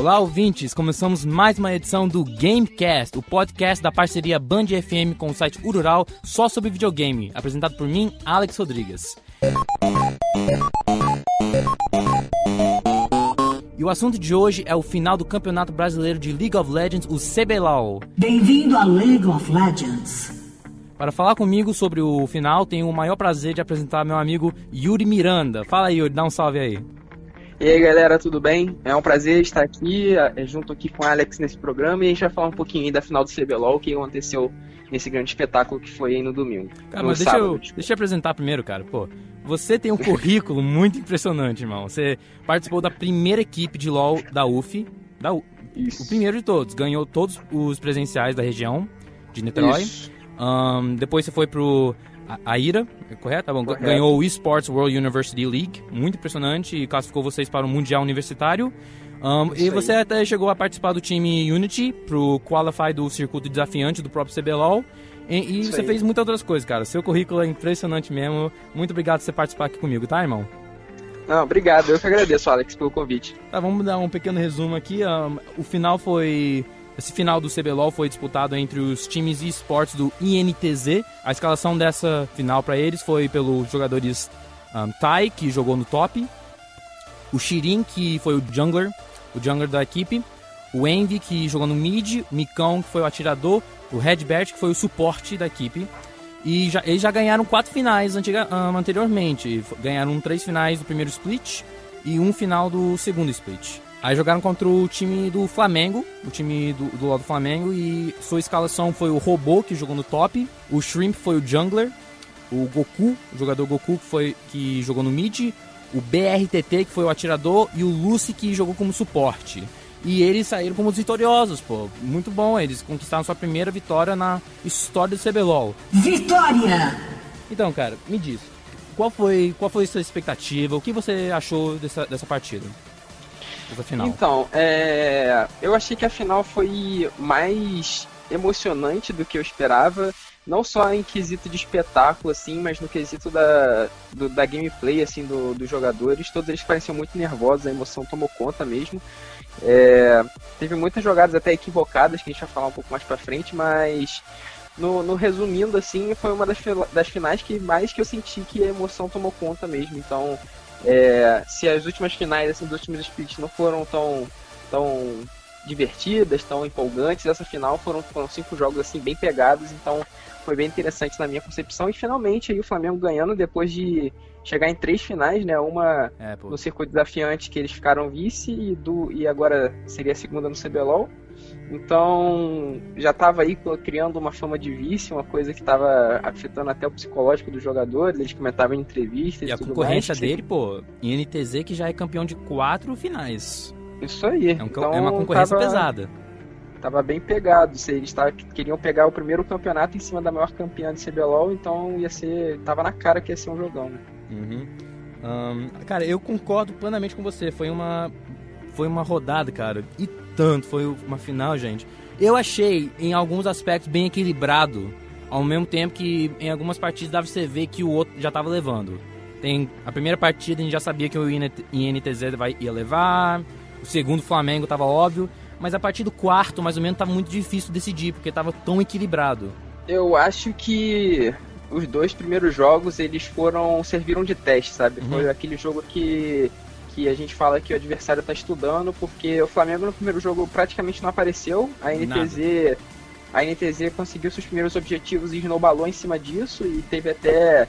Olá, ouvintes! Começamos mais uma edição do Gamecast, o podcast da parceria Band FM com o site Urural só sobre videogame, apresentado por mim, Alex Rodrigues. E o assunto de hoje é o final do Campeonato Brasileiro de League of Legends, o CBLOL. Bem-vindo a League of Legends. Para falar comigo sobre o final, tenho o maior prazer de apresentar meu amigo Yuri Miranda. Fala aí, Yuri, dá um salve aí. E aí galera, tudo bem? É um prazer estar aqui, eh, junto aqui com o Alex nesse programa e a gente vai falar um pouquinho aí da final do CBLOL, o que aconteceu nesse grande espetáculo que foi aí no domingo. Cara, no mas deixa sábado, eu, desculpa. deixa eu apresentar primeiro, cara. Pô, você tem um currículo muito impressionante, irmão. Você participou da primeira equipe de LoL da UF, da U- o primeiro de todos. Ganhou todos os presenciais da região de Niterói. Ahn, depois você foi pro A- Aira, é correto? Tá bom. Correto. Ganhou o Esports World University League, muito impressionante, e classificou vocês para o Mundial Universitário. Isso e você até chegou a participar do time Unity pro Qualify do circuito desafiante do próprio CBLOL. E, e você aí. fez muitas outras coisas, cara. Seu currículo é impressionante mesmo. Muito obrigado por você participar aqui comigo, tá, irmão? Não, obrigado, eu que agradeço, Alex, pelo convite. Tá, vamos dar um pequeno resumo aqui. Ahn, o final foi. Esse final do CBLOL foi disputado entre os times de esportes do INTZ. A escalação dessa final para eles foi pelos jogadores ahn, Tai, que jogou no top, o Shirin, que foi o jungler, o jungler da equipe, o Envy, que jogou no mid, o Micão, que foi o atirador, o Redbert, que foi o suporte da equipe. E já, eles já ganharam quatro finais antiga, ahn, anteriormente. Ganharam três finais do primeiro split e um final do segundo split. Aí jogaram contra o time do Flamengo, o time do, do lado do Flamengo, e sua escalação foi o Robô, que jogou no top, o Shrimp foi o Jungler, o Goku, o jogador Goku que, foi, que jogou no mid, o BRTT, que foi o atirador, e o Lucy, que jogou como suporte. E eles saíram como os vitoriosos, pô. Muito bom, eles conquistaram sua primeira vitória na história do CBLOL. Vitória! Então, cara, me diz, qual foi, qual foi a sua expectativa? O que você achou dessa, dessa partida? Dessa final? Então, é, eu achei que a final foi mais emocionante do que eu esperava. Não só em quesito de espetáculo, assim, mas no quesito da, do- da gameplay, assim, do- dos jogadores. Todos eles pareciam muito nervosos, a emoção tomou conta mesmo. É, teve muitas jogadas até equivocadas, que a gente vai falar um pouco mais pra frente, mas no, no resumindo, assim, foi uma das, das finais que mais que eu senti que a emoção tomou conta mesmo. Então, é, se as últimas finais, assim, dos últimos splits não foram tão, tão divertidas, tão empolgantes, essa final foram, foram cinco jogos, assim, bem pegados, então foi bem interessante na minha concepção. E finalmente aí o Flamengo ganhando depois de chegar em três finais, né? Uma É, no circuito desafiante que eles ficaram vice e, do, e agora seria a segunda no CBLOL. Então já estava aí criando uma fama de vice, uma coisa que estava afetando até o psicológico dos jogadores, eles comentavam em entrevistas E a tudo concorrência mais. dele, pô, INTZ que já é campeão de quatro finais. Isso aí. É, um então, é uma concorrência tava, pesada. Tava bem pegado. Eles tava, queriam pegar o primeiro campeonato em cima da maior campeã de CBLOL, então ia ser. Tava na cara que ia ser um jogão, né? Uhum. Ahn, cara, eu concordo plenamente com você. Foi uma, foi uma rodada, cara. E tanto, foi uma final, gente. Eu achei, em alguns aspectos, bem equilibrado. Ao mesmo tempo que em algumas partidas dava você ver que o outro já tava levando. Tem a primeira partida a gente já sabia que o INT INTZ vai, ia levar. O segundo Flamengo tava óbvio. Mas a partir do quarto, mais ou menos, tava muito difícil decidir, porque tava tão equilibrado. Eu acho que os dois primeiros jogos eles foram serviram de teste, sabe? Uhum. Foi aquele jogo que que a gente fala que o adversário tá estudando, porque o Flamengo no primeiro jogo praticamente não apareceu, a NTZ a NTZ conseguiu seus primeiros objetivos e snowballou em cima disso e teve até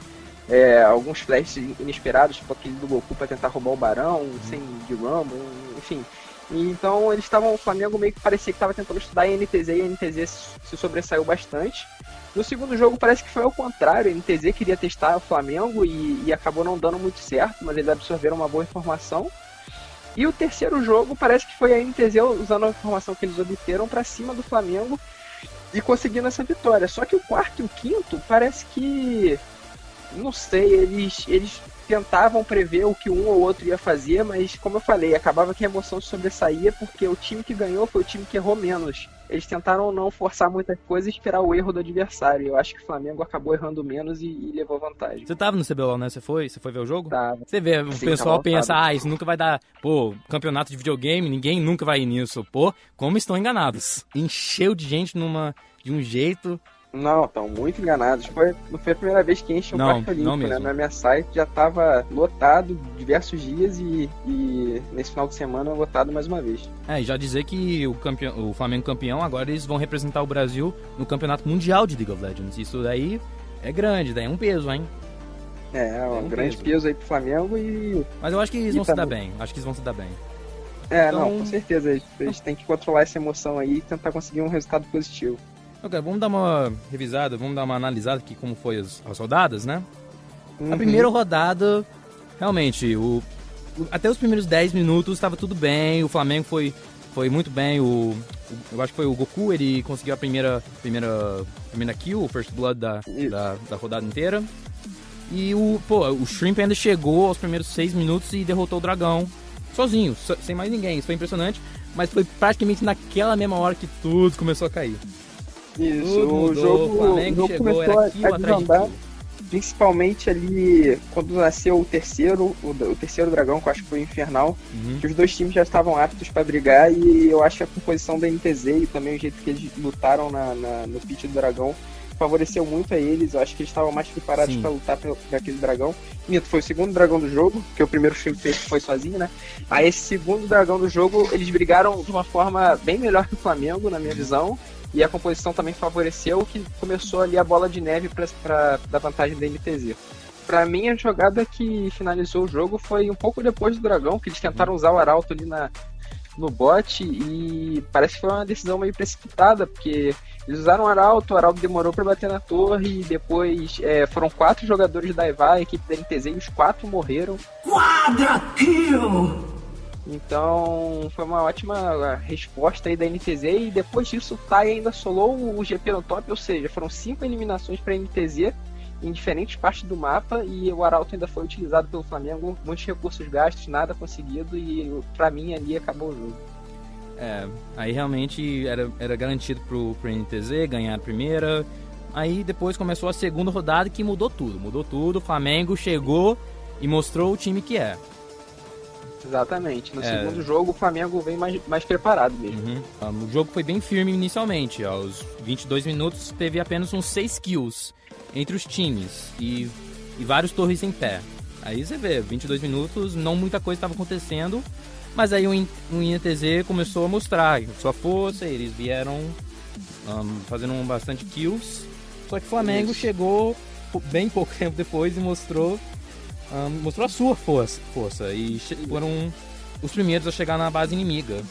é, alguns flashes inesperados, tipo aquele do Goku pra tentar roubar o Barão, sem de Rumble, enfim. Então eles estavam, o Flamengo meio que parecia que estava tentando estudar a NTZ e a NTZ se sobressaiu bastante. No segundo jogo parece que foi ao contrário, a NTZ queria testar o Flamengo e, e acabou não dando muito certo, mas eles absorveram uma boa informação. E o terceiro jogo parece que foi a NTZ usando a informação que eles obteram para cima do Flamengo e conseguindo essa vitória. Só que o quarto e o quinto parece que não sei, eles eles tentavam prever o que um ou outro ia fazer, mas como eu falei, acabava que a emoção sobressaía porque o time que ganhou foi o time que errou menos eles tentaram não forçar muita coisa e esperar o erro do adversário. Eu acho que o Flamengo acabou errando menos e, e levou vantagem. Você tava no CBLOL, né? Você foi? Você foi ver o jogo? Tava. Você vê, o Sim, pessoal pensa, ah, isso nunca vai dar, pô, campeonato de videogame, ninguém nunca vai ir nisso. Pô, como estão enganados. Encheu de gente numa, de um jeito. Não, estão muito enganados. Foi, não foi a primeira vez que enche um Não, parque não olímpico, né? mesmo. Na minha site já tava lotado diversos dias e, e nesse final de semana lotado mais uma vez. É, e já dizer que o, campeão, o Flamengo campeão, agora eles vão representar o Brasil no campeonato mundial de League of Legends. Isso daí é grande, daí é um peso, hein? É, é um, um grande peso. peso aí pro Flamengo e. Mas eu acho que eles vão se dar também- bem. Acho que eles vão se dar bem. É, Então- não, com certeza. Eles, eles têm que controlar essa emoção aí e tentar conseguir um resultado positivo. Vamos dar uma revisada, vamos dar uma analisada aqui como foi as, as rodadas, né? A Uhum. primeira rodada, realmente, o, o- até os primeiros 10 minutos estava tudo bem, o Flamengo foi, foi muito bem, o, eu acho que foi o Goku, ele conseguiu a primeira, primeira, primeira kill, o First Blood da, da, da rodada inteira. E o, pô, o Shrimp ainda chegou aos primeiros 6 minutos e derrotou o Dragão sozinho, so- sem mais ninguém, isso foi impressionante. Mas foi praticamente naquela mesma hora que tudo começou a cair. Isso, Tudo o mudou, jogo, o Flamengo o jogo chegou, começou a, a atrás de desandar, principalmente ali quando nasceu o terceiro, o, o terceiro dragão, que eu acho que foi o Infernal, Uhum. que os dois times já estavam aptos para brigar e eu acho que a composição da NTZ e também o jeito que eles lutaram na, na- no pitch do dragão favoreceu muito a eles. Eu acho que eles estavam mais preparados para lutar pelo- aquele dragão. Mito, foi o segundo dragão do jogo, porque o primeiro time fez foi sozinho, né? Aí esse segundo dragão do jogo, eles brigaram de uma forma bem melhor que o Flamengo, na minha visão. E a composição também favoreceu o que começou ali a bola de neve para dar vantagem da NTZ. Pra mim, a jogada que finalizou o jogo foi um pouco depois do dragão, que eles tentaram usar o Arauto ali na, no bot e parece que foi uma decisão meio precipitada, porque eles usaram o Arauto, o Arauto demorou pra bater na torre e depois é, foram quatro jogadores da EVA, a equipe da NTZ, e os quatro morreram. Quadra kill! Então foi uma ótima resposta aí da NTZ e depois disso o Tai ainda solou o GP no top, ou seja, foram cinco eliminações para NTZ em diferentes partes do mapa e o Arauto ainda foi utilizado pelo Flamengo, muitos recursos gastos, nada conseguido e pra mim ali acabou o jogo. É, aí realmente era, era garantido pro, pro NTZ ganhar a primeira. Aí depois começou a segunda rodada que mudou tudo. Mudou tudo, o Flamengo chegou e mostrou o time que é. Exatamente. No É. segundo jogo o Flamengo vem mais, mais preparado mesmo. Uhum. Um, o jogo foi bem firme inicialmente. Aos 22 minutos teve apenas uns 6 kills entre os times e, e vários torres em pé. Aí você vê, 22 minutos, não muita coisa estava acontecendo. Mas aí o, o INTZ começou a mostrar sua força, eles vieram um, fazendo um bastante kills. Só que o Flamengo Isso. chegou bem pouco tempo depois e mostrou, um, mostrou a sua força, força. E foram os primeiros a chegar na base inimiga.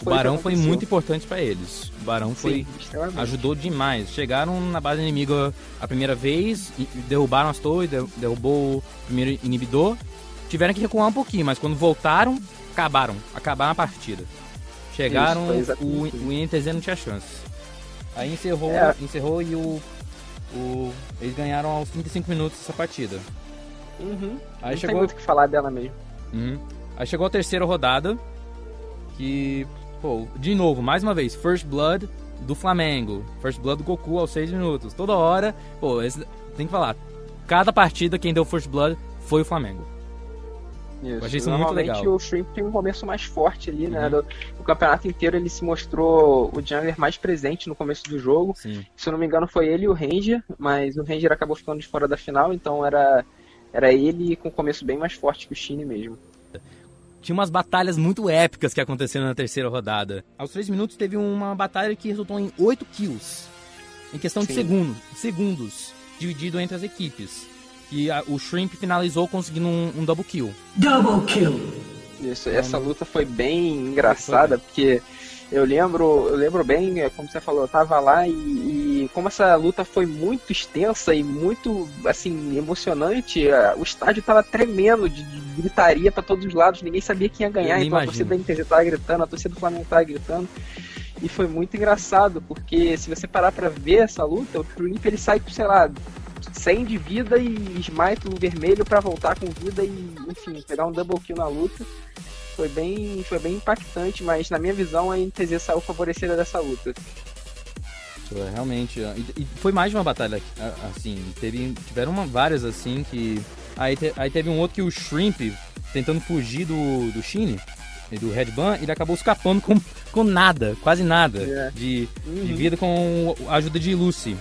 O Foi Barão foi muito importante para eles. O Barão foi Sim, ajudou demais. Chegaram na base inimiga a primeira vez, derrubaram as torres, der- derrubou o primeiro inibidor. Tiveram que recuar um pouquinho, mas quando voltaram, acabaram. Acabaram a partida. Chegaram, Isso, o, o INTZ não tinha chance. Aí encerrou, É. encerrou e o, o- eles ganharam aos 35 minutos essa partida. Uhum. Aí Não chegou- tem muito o que falar dela mesmo. Uhum. Aí chegou a terceira rodada, que, pô, de novo, mais uma vez, First Blood do Flamengo. First Blood do Goku aos 6 minutos. Toda hora, pô, esse- tem que falar. Cada partida quem deu First Blood foi o Flamengo. Isso. achei isso muito legal. o Shrimp tem um começo mais forte ali, né? Uhum. Do, o campeonato inteiro ele se mostrou o jungler mais presente no começo do jogo. Sim. Se eu não me engano foi ele e o Ranger, mas o Ranger acabou ficando de fora da final, então era, era ele com um começo bem mais forte que o Shine mesmo. Tinha umas batalhas muito épicas que aconteceram na terceira rodada. Aos 3 minutos teve uma batalha que resultou em 8 kills. Em questão de segundo, segundos, dividido entre as equipes. E a- o Shrimp finalizou conseguindo um, um double kill. Double kill! Isso, essa luta foi bem engraçada, porque eu lembro, eu lembro bem, é, como você falou, eu tava lá e, e como essa luta foi muito extensa e muito assim emocionante, é, o estádio tava tremendo de, de gritaria pra todos os lados, ninguém sabia quem ia ganhar, então a torcida da Inter tava gritando, a torcida do Flamengo tava gritando. E foi muito engraçado, porque se você parar pra ver essa luta, o Trump ele sai sei lá, 100 de vida e smite o vermelho pra voltar com vida e, enfim, pegar um double kill na luta. foi bem, foi bem impactante, mas na minha visão a NTZ saiu favorecida dessa luta. Realmente, e, foi mais de uma batalha assim, teve, tiveram uma, várias assim que. Aí, te, aí teve um outro que o Shrimp, tentando fugir do, do Shine, do Red Ban, ele acabou escapando com, com nada, quase nada yeah. de, uhum. de vida com a ajuda de Lucy.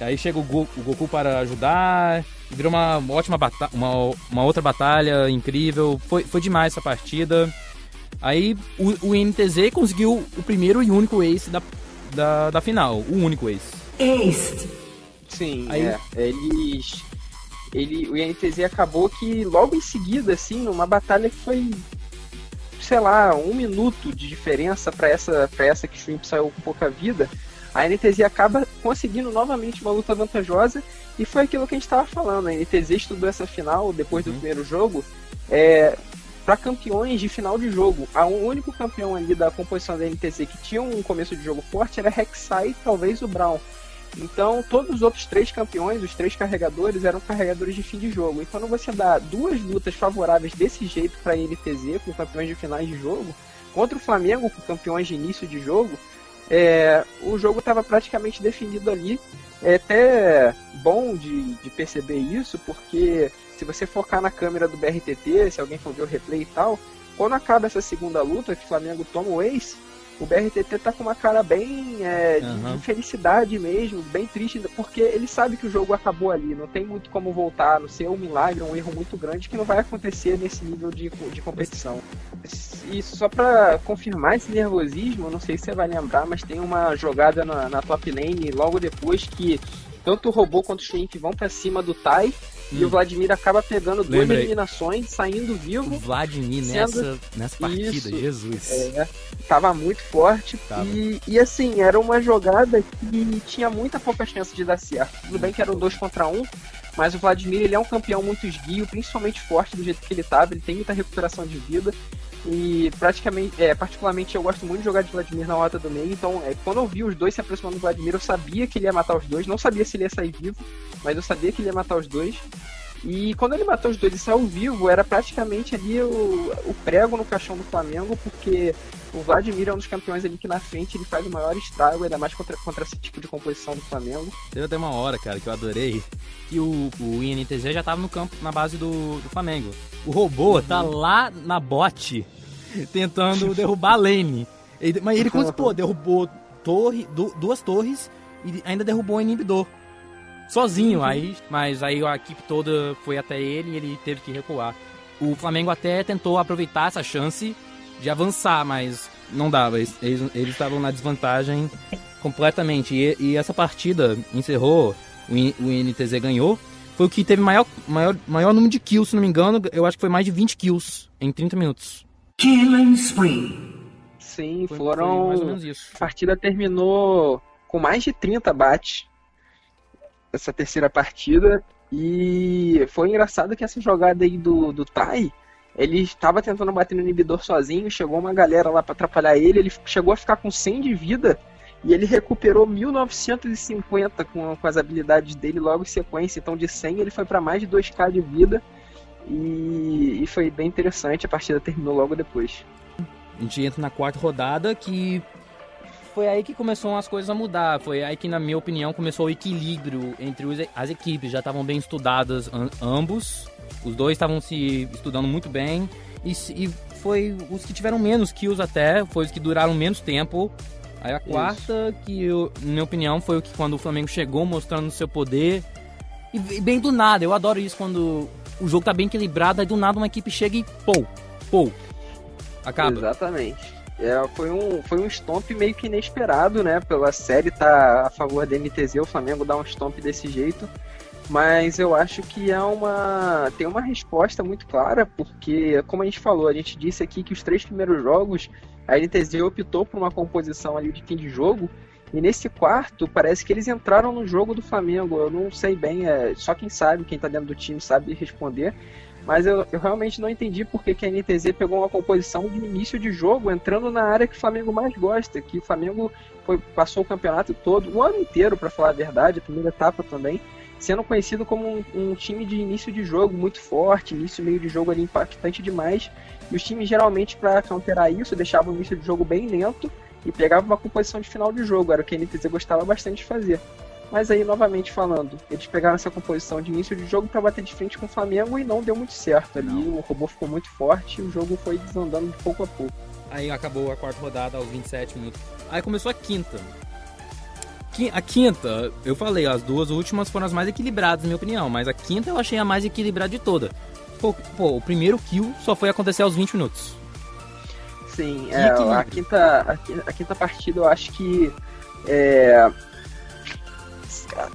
Aí chega o, Go, o Goku para ajudar, virou uma ótima batalha, uma, uma outra batalha incrível. Foi, foi demais essa partida. Aí o, o NTZ conseguiu o primeiro e único ace da, da, da final, o único ace. Ace! Sim, Aí... é. Eles. Ele, o INTZ acabou que logo em seguida, assim, numa batalha que foi, sei lá, um minuto de diferença para essa, pra essa que o Shrimp saiu com pouca vida, a NTZ acaba conseguindo novamente uma luta vantajosa e foi aquilo que a gente estava falando. A NTZ estudou essa final depois do uhum. primeiro jogo é, para campeões de final de jogo. O único campeão ali da composição da NTZ que tinha um começo de jogo forte era Rek'Sai e talvez o Brown. Então, todos os outros três campeões, os três carregadores, eram carregadores de fim de jogo. E quando você dá duas lutas favoráveis desse jeito para a NTZ, com campeões de finais de jogo, contra o Flamengo, com campeões de início de jogo, é, o jogo estava praticamente definido ali. É até bom de, de perceber isso, porque se você focar na câmera do BRTT, se alguém for ver o replay e tal, quando acaba essa segunda luta, que o Flamengo toma o ace, o BRTT tá com uma cara bem é, de, uhum. de, felicidade mesmo, bem triste, porque ele sabe que o jogo acabou ali, não tem muito como voltar, não ser um milagre, um erro muito grande que não vai acontecer nesse nível de, de competição. E só para confirmar esse nervosismo, não sei se você vai lembrar, mas tem uma jogada na, na top lane logo depois que tanto o robô quanto o Shenk vão para cima do Tai Hum. E o Vladimir acaba pegando duas eliminações, saindo vivo. O Vladimir sendo... nessa, nessa partida, Isso, Jesus. É, tava muito forte. Tava. E, e assim, era uma jogada que tinha muita pouca chance de dar certo. Tudo bem que eram dois contra um, mas o Vladimir ele é um campeão muito esguio, principalmente forte do jeito que ele tava. Ele tem muita recuperação de vida. E praticamente, é, particularmente eu gosto muito de jogar de Vladimir na rota do meio, então é, quando eu vi os dois se aproximando do Vladimir, eu sabia que ele ia matar os dois, não sabia se ele ia sair vivo, mas eu sabia que ele ia matar os dois. E quando ele matou os dois e saiu vivo, era praticamente ali o, o prego no caixão do Flamengo, porque o Vladimir é um dos campeões ali que na frente ele faz o maior estrago, ainda mais contra, contra esse tipo de composição do Flamengo. Teve até uma hora, cara, que eu adorei, que o, o INTZ já tava no campo, na base do, do Flamengo. O robô tá uhum. tá lá na bote tentando derrubar a lane. Ele, mas ele, pô, derrubou torre, duas torres e ainda derrubou o inibidor. Sozinho, uhum. aí, mas aí a equipe toda foi até ele e ele teve que recuar. O Flamengo até tentou aproveitar essa chance de avançar, mas não dava. Eles, eles estavam na desvantagem completamente. E, e essa partida encerrou, o, o INTZ ganhou. Foi o que teve maior, maior, maior número de kills, se não me engano. Eu acho que foi mais de 20 kills em 30 minutos. Killing spree. Sim, foi, foram. Foi mais ou menos isso. A partida terminou com mais de 30 bates. Essa terceira partida. E foi engraçado que essa jogada aí do, do Tai, ele estava tentando bater no inibidor sozinho, chegou uma galera lá para atrapalhar ele, ele chegou a ficar com 100 de vida e ele recuperou 1950 com, com as habilidades dele logo em sequência. Então de 100 ele foi para mais de 2k de vida e, e foi bem interessante, a partida terminou logo depois. A gente entra na quarta rodada que foi aí que começam as coisas a mudar. Foi aí que, na minha opinião, começou o equilíbrio entre os, as equipes. Já estavam bem estudadas ambos. Os dois estavam se estudando muito bem. E, e, foi os que tiveram menos kills até, foi os que duraram menos tempo. Aí a quarta, Isso. que eu, na minha opinião, foi o que quando o Flamengo chegou mostrando seu poder. E, e bem do nada, eu adoro isso quando o jogo tá bem equilibrado, aí do nada uma equipe chega e pô, pô, acaba. Exatamente. É, foi, um, foi um stomp meio que inesperado, né? Pela série tá a favor da MTZ, o Flamengo dá um stomp desse jeito. Mas eu acho que é uma. tem uma resposta muito clara, porque, como a gente falou, a gente disse aqui que os três primeiros jogos a NTZ optou por uma composição ali de fim de jogo e nesse quarto, parece que eles entraram no jogo do Flamengo. Eu não sei bem, é, só quem sabe, quem tá dentro do time sabe responder. Mas eu, eu realmente não entendi porque que a NTZ pegou uma composição de início de jogo, entrando na área que o Flamengo mais gosta, que o Flamengo foi, passou o campeonato todo, o ano inteiro, para falar a verdade, a primeira etapa também, sendo conhecido como um, um, time de início de jogo muito forte, início meio de jogo ali impactante demais. E os times geralmente para counterar isso deixavam o início de jogo bem lento e pegavam uma composição de final de jogo, era o que a NTZ gostava bastante de fazer. Mas aí, novamente falando, eles pegaram essa composição de início de jogo para bater de frente com o Flamengo e não deu muito certo ali. Não. O robô ficou muito forte e o jogo foi desandando de pouco a pouco. Aí acabou a quarta rodada aos 27 minutos. Aí começou a quinta. A quinta, eu falei, as duas últimas foram as mais equilibradas, na minha opinião, mas a quinta eu achei a mais equilibrada de toda. Pô, pô o primeiro kill só foi acontecer aos 20 minutos. Sim, é, a, quinta, a, a, quinta partida eu acho que é,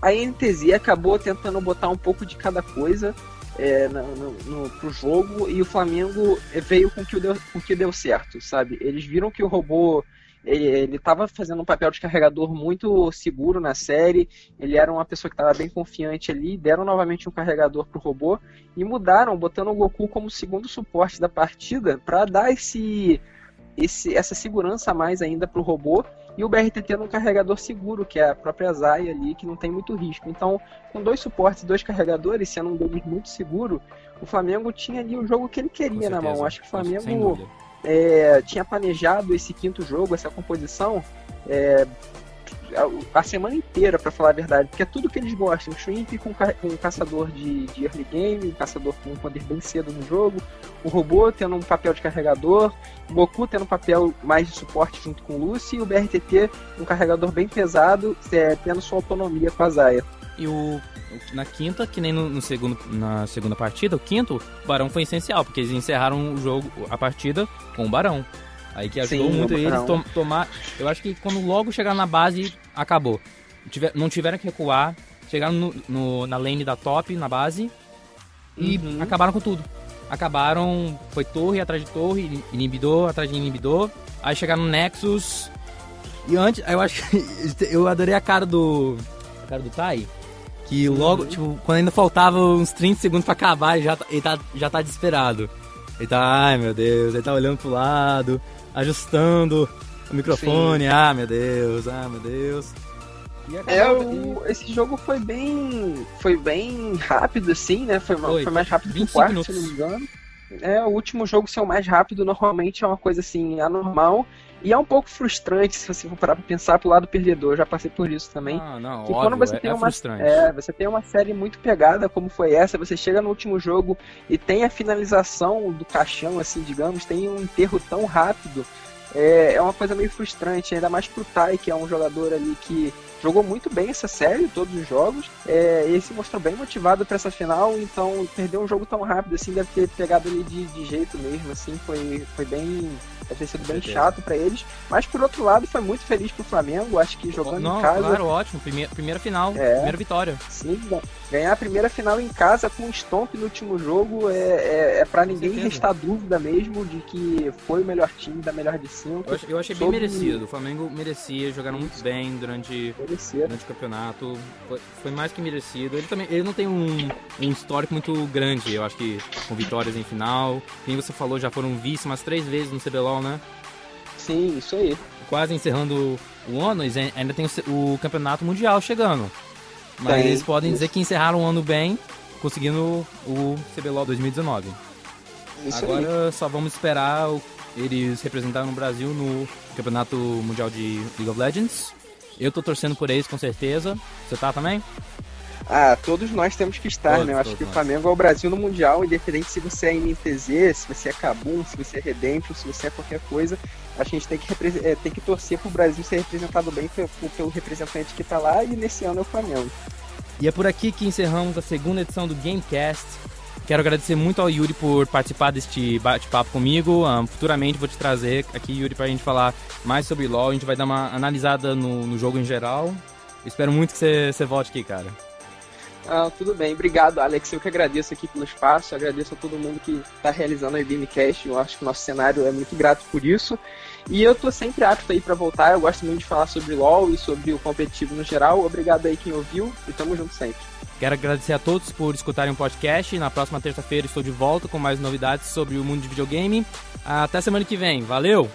a NTZ acabou tentando botar um pouco de cada coisa é, no, no, pro jogo e o Flamengo veio com que, deu, com que deu certo, sabe? Eles viram que o robô ele estava fazendo um papel de carregador muito seguro na série, ele era uma pessoa que estava bem confiante ali, deram novamente um carregador pro robô e mudaram, botando o Goku como segundo suporte da partida para dar esse, esse, essa segurança a mais ainda pro robô e o BRT tendo um carregador seguro, que é a própria Zaya ali, que não tem muito risco. Então, com dois suportes e dois carregadores, sendo um deles muito seguro, o Flamengo tinha ali o jogo que ele queria na mão. Acho que o Flamengo é, tinha planejado esse quinto jogo, essa composição, é, a semana inteira, para falar a verdade, porque é tudo que eles gostam. Shrimp com, com um caçador de, de early game, um caçador com um poder bem cedo no jogo, o robô tendo um papel de carregador, o Goku tendo um papel mais de suporte junto com o Lucy, e o BRTT um carregador bem pesado, é, tendo sua autonomia com a Zaya. E o na quinta, que nem no, no, segundo, na segunda partida, o quinto, o Barão foi essencial, porque eles encerraram o jogo, a partida com o Barão. Aí que ajudou Sim, muito eles to tomar. Eu acho que quando logo chegaram na base, acabou. Tiver, não tiveram que recuar. Chegaram no, no, na lane da top, na base. E uhum. acabaram com tudo. Acabaram. Foi torre atrás de torre, inibidor atrás de inibidor. Aí chegaram no Nexus. E antes, eu acho que. Eu adorei a cara do. A cara do Tai. Que logo, uhum. tipo, quando ainda faltava uns 30 segundos pra acabar, ele já, tá, ele tá, já tá desesperado. Ele tá, ai meu Deus, ele tá olhando pro lado ajustando o microfone. Sim. Ah, meu Deus, ah, meu Deus. É, o, esse jogo foi bem. Foi bem rápido, assim, né? Foi, foi. foi mais rápido que o quarto, minutos. se não me engano. É, o último jogo ser o mais rápido normalmente é uma coisa assim, anormal. E é um pouco frustrante se você for parar pra pensar pro lado perdedor. Eu já passei por isso também. Ah, não, que óbvio, quando você é, tem é uma, é, você tem uma série muito pegada como foi essa, você chega no último jogo e tem a finalização do caixão, assim, digamos, tem um enterro tão rápido. É, é uma coisa meio frustrante, ainda mais pro Tai, que é um jogador ali que jogou muito bem essa série, todos os jogos. É, se mostrou bem motivado para essa final, então perder um jogo tão rápido assim deve ter pegado ele de, de jeito mesmo, assim, foi, foi bem Deve ter sido bem chato para eles. Mas por outro lado, foi muito feliz pro Flamengo. Acho que jogando Não, em casa. Claro, ótimo. Primeira, primeira final, é, primeira vitória. Sim, ganhar a primeira final em casa com um stomp no último jogo é, é, é para ninguém restar dúvida mesmo de que foi o melhor time da melhor de cinco. Eu, eu achei Sobre... bem merecido. O Flamengo merecia, jogaram muito bem durante, durante o campeonato. Foi, foi, mais que merecido. Ele também ele não tem um, um histórico muito grande, eu acho que com vitórias em final. Quem você falou já foram vice umas três vezes no CBLOL, né? Sim, isso aí. Quase encerrando o ano, ainda tem o, o campeonato mundial chegando. Mas tem. eles podem dizer que encerraram o ano bem, conseguindo o CBLOL 2019. Isso Agora aí. só vamos esperar eles representarem no Brasil no Campeonato Mundial de League of Legends. Eu tô torcendo por eles com certeza. Você tá também? Ah, todos nós temos que estar, todos, né? Eu acho que nós. o Flamengo é o Brasil no Mundial, independente se você é MTZ, se você é Kabum, se você é Redemption, se você é qualquer coisa. A gente tem que, é, tem que torcer pro Brasil ser representado bem pelo, pelo representante que tá lá e nesse ano é o Flamengo. E é por aqui que encerramos a segunda edição do Gamecast. Quero agradecer muito ao Yuri por participar deste bate-papo comigo. Um, futuramente vou te trazer aqui, Yuri, para a gente falar mais sobre LoL. A gente vai dar uma analisada no, no jogo em geral. Espero muito que você volte aqui, cara. Ah, tudo bem, obrigado, Alex. Eu que agradeço aqui pelo espaço, agradeço a todo mundo que está realizando a Gamecast. Eu acho que o nosso cenário é muito grato por isso. E eu tô sempre apto aí para voltar. Eu gosto muito de falar sobre LoL e sobre o competitivo no geral. Obrigado aí quem ouviu e tamo junto sempre. Quero agradecer a todos por escutarem o podcast. Na próxima terça-feira estou de volta com mais novidades sobre o mundo de videogame. Até semana que vem. Valeu!